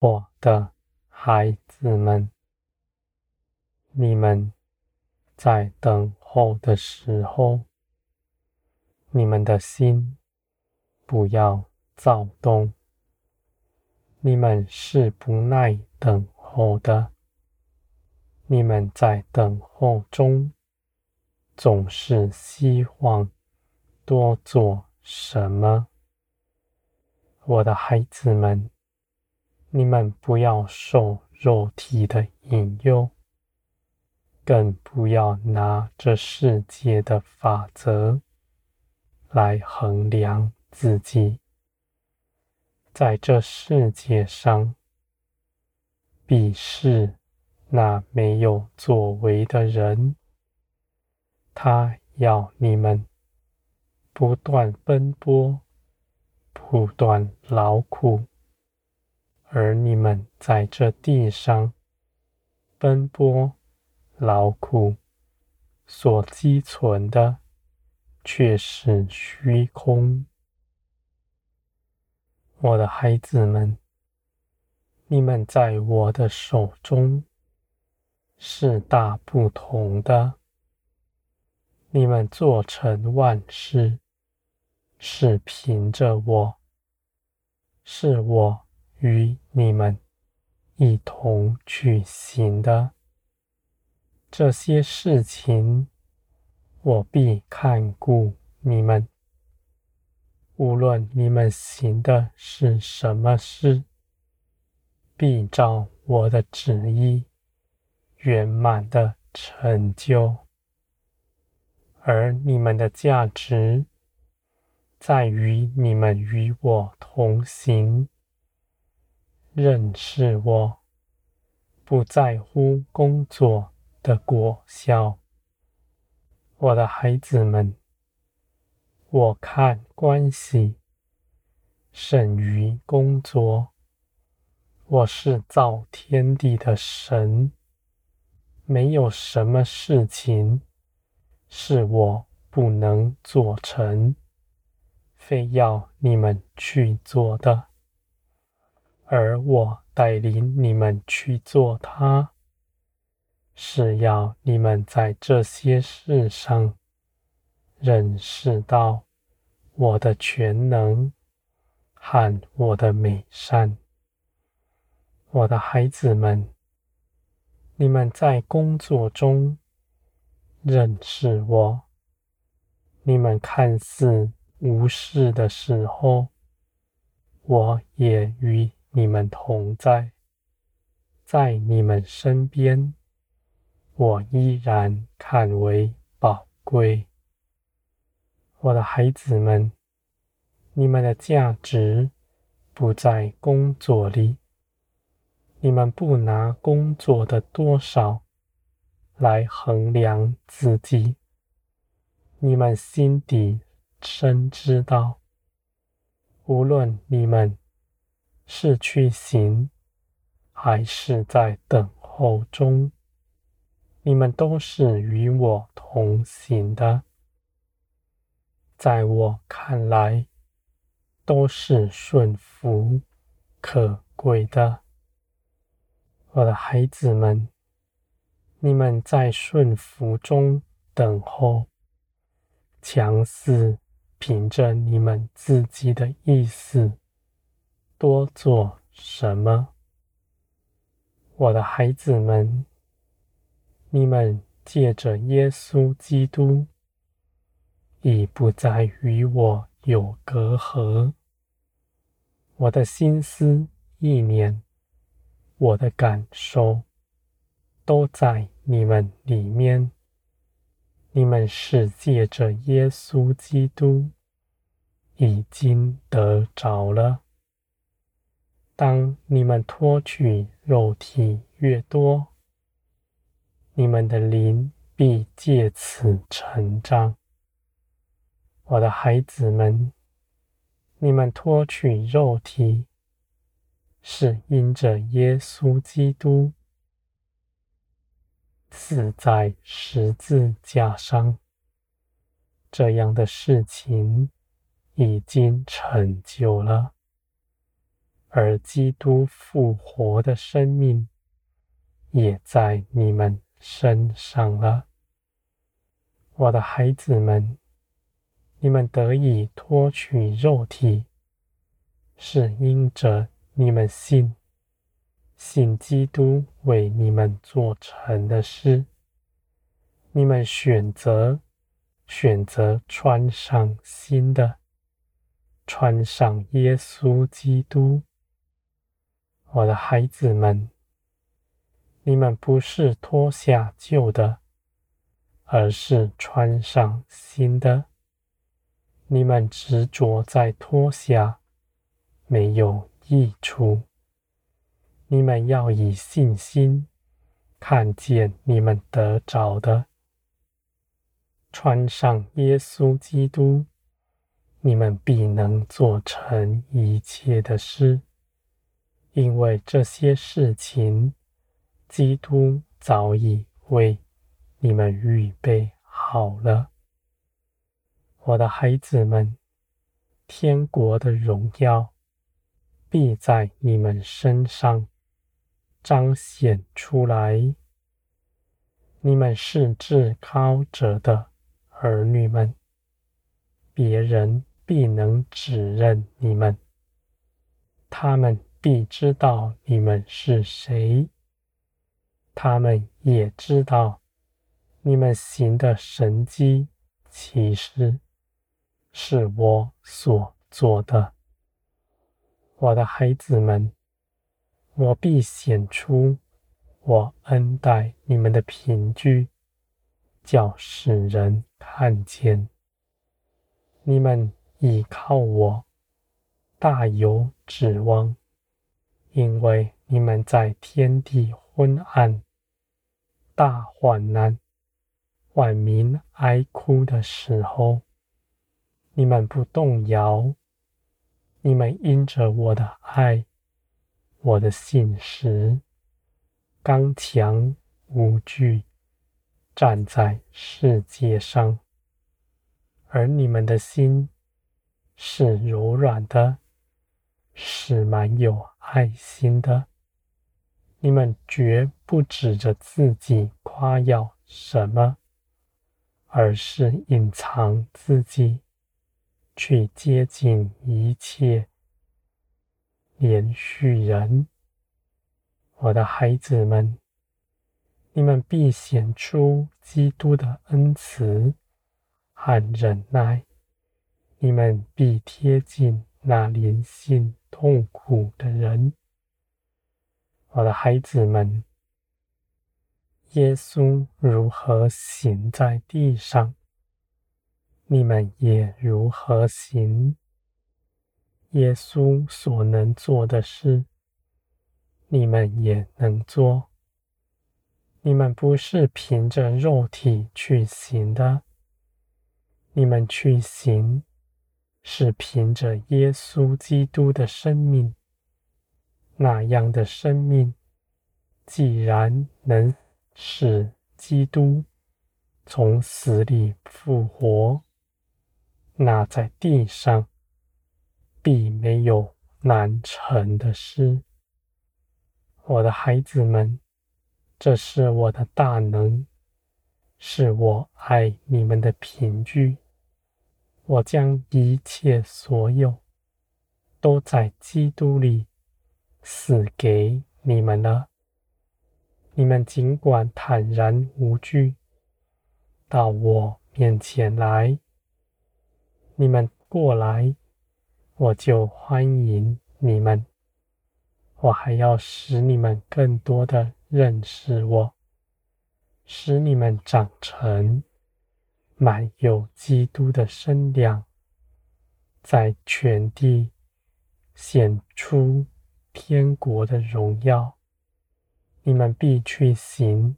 我的孩子们，你们在等候的时候，你们的心不要躁动。你们是不耐等候的。你们在等候中，总是希望多做什么。我的孩子们，你们不要受肉体的引诱，更不要拿这世界的法则来衡量自己。在这世界上，鄙视那没有作为的人，他要你们不断奔波。不断劳苦，而你们在这地上奔波劳苦，所积存的却是虚空。我的孩子们，你们在我的手中是大不同的。你们做成万事。是凭着我，是我与你们一同去行的。这些事情，我必看顾你们。无论你们行的是什么事，必照我的旨意圆满的成就。而你们的价值，在于你们与我同行，认识我，不在乎工作的果效。我的孩子们，我看关系胜于工作。我是造天地的神，没有什么事情是我不能做成。非要你们去做的，而我带领你们去做它，是要你们在这些事上认识到我的全能和我的美善。我的孩子们，你们在工作中认识我，你们看似。无事的时候，我也与你们同在，在你们身边，我依然看为宝贵。我的孩子们，你们的价值不在工作里，你们不拿工作的多少来衡量自己，你们心底。深知道，无论你们是去行，还是在等候中，你们都是与我同行的。在我看来，都是顺服可贵的。我的孩子们，你们在顺服中等候，强似。凭着你们自己的意思，多做什么？我的孩子们，你们借着耶稣基督，已不再与我有隔阂。我的心思意念，我的感受，都在你们里面。你们是借着耶稣基督已经得着了。当你们脱去肉体越多，你们的灵必借此成长。我的孩子们，你们脱去肉体，是因着耶稣基督。死在十字架上，这样的事情已经成就了。而基督复活的生命也在你们身上了。我的孩子们，你们得以脱去肉体，是因着你们信，信基督为你们做成的事。你们选择，选择穿上新的，穿上耶稣基督。我的孩子们，你们不是脱下旧的，而是穿上新的。你们执着在脱下，没有益处。你们要以信心看见你们得着的。穿上耶稣基督，你们必能做成一切的事，因为这些事情，基督早已为你们预备好了。我的孩子们，天国的荣耀必在你们身上彰显出来。你们是至高者的。儿女们，别人必能指认你们，他们必知道你们是谁，他们也知道你们行的神迹其实是我所做的。我的孩子们，我必显出我恩待你们的凭据，叫世人。看见你们倚靠我，大有指望，因为你们在天地昏暗、大患难、万民哀哭的时候，你们不动摇。你们因着我的爱，我的信实，刚强无惧。站在世界上，而你们的心是柔软的，是蛮有爱心的。你们绝不指着自己夸耀什么，而是隐藏自己，去接近一切怜恤人。我的孩子们。你们必显出基督的恩慈和忍耐，你们必贴近那灵性痛苦的人。我的孩子们，耶稣如何行在地上，你们也如何行。耶稣所能做的事，你们也能做。你们不是凭着肉体去行的，你们去行是凭着耶稣基督的生命。那样的生命，既然能使基督从死里复活，那在地上必没有难成的事。我的孩子们。这是我的大能，是我爱你们的凭据。我将一切所有都在基督里死给你们了。你们尽管坦然无惧到我面前来。你们过来，我就欢迎你们。我还要使你们更多的。认识我，使你们长成满有基督的身量，在全地显出天国的荣耀。你们必去行，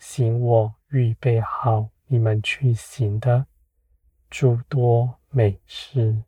行我预备好你们去行的诸多美事。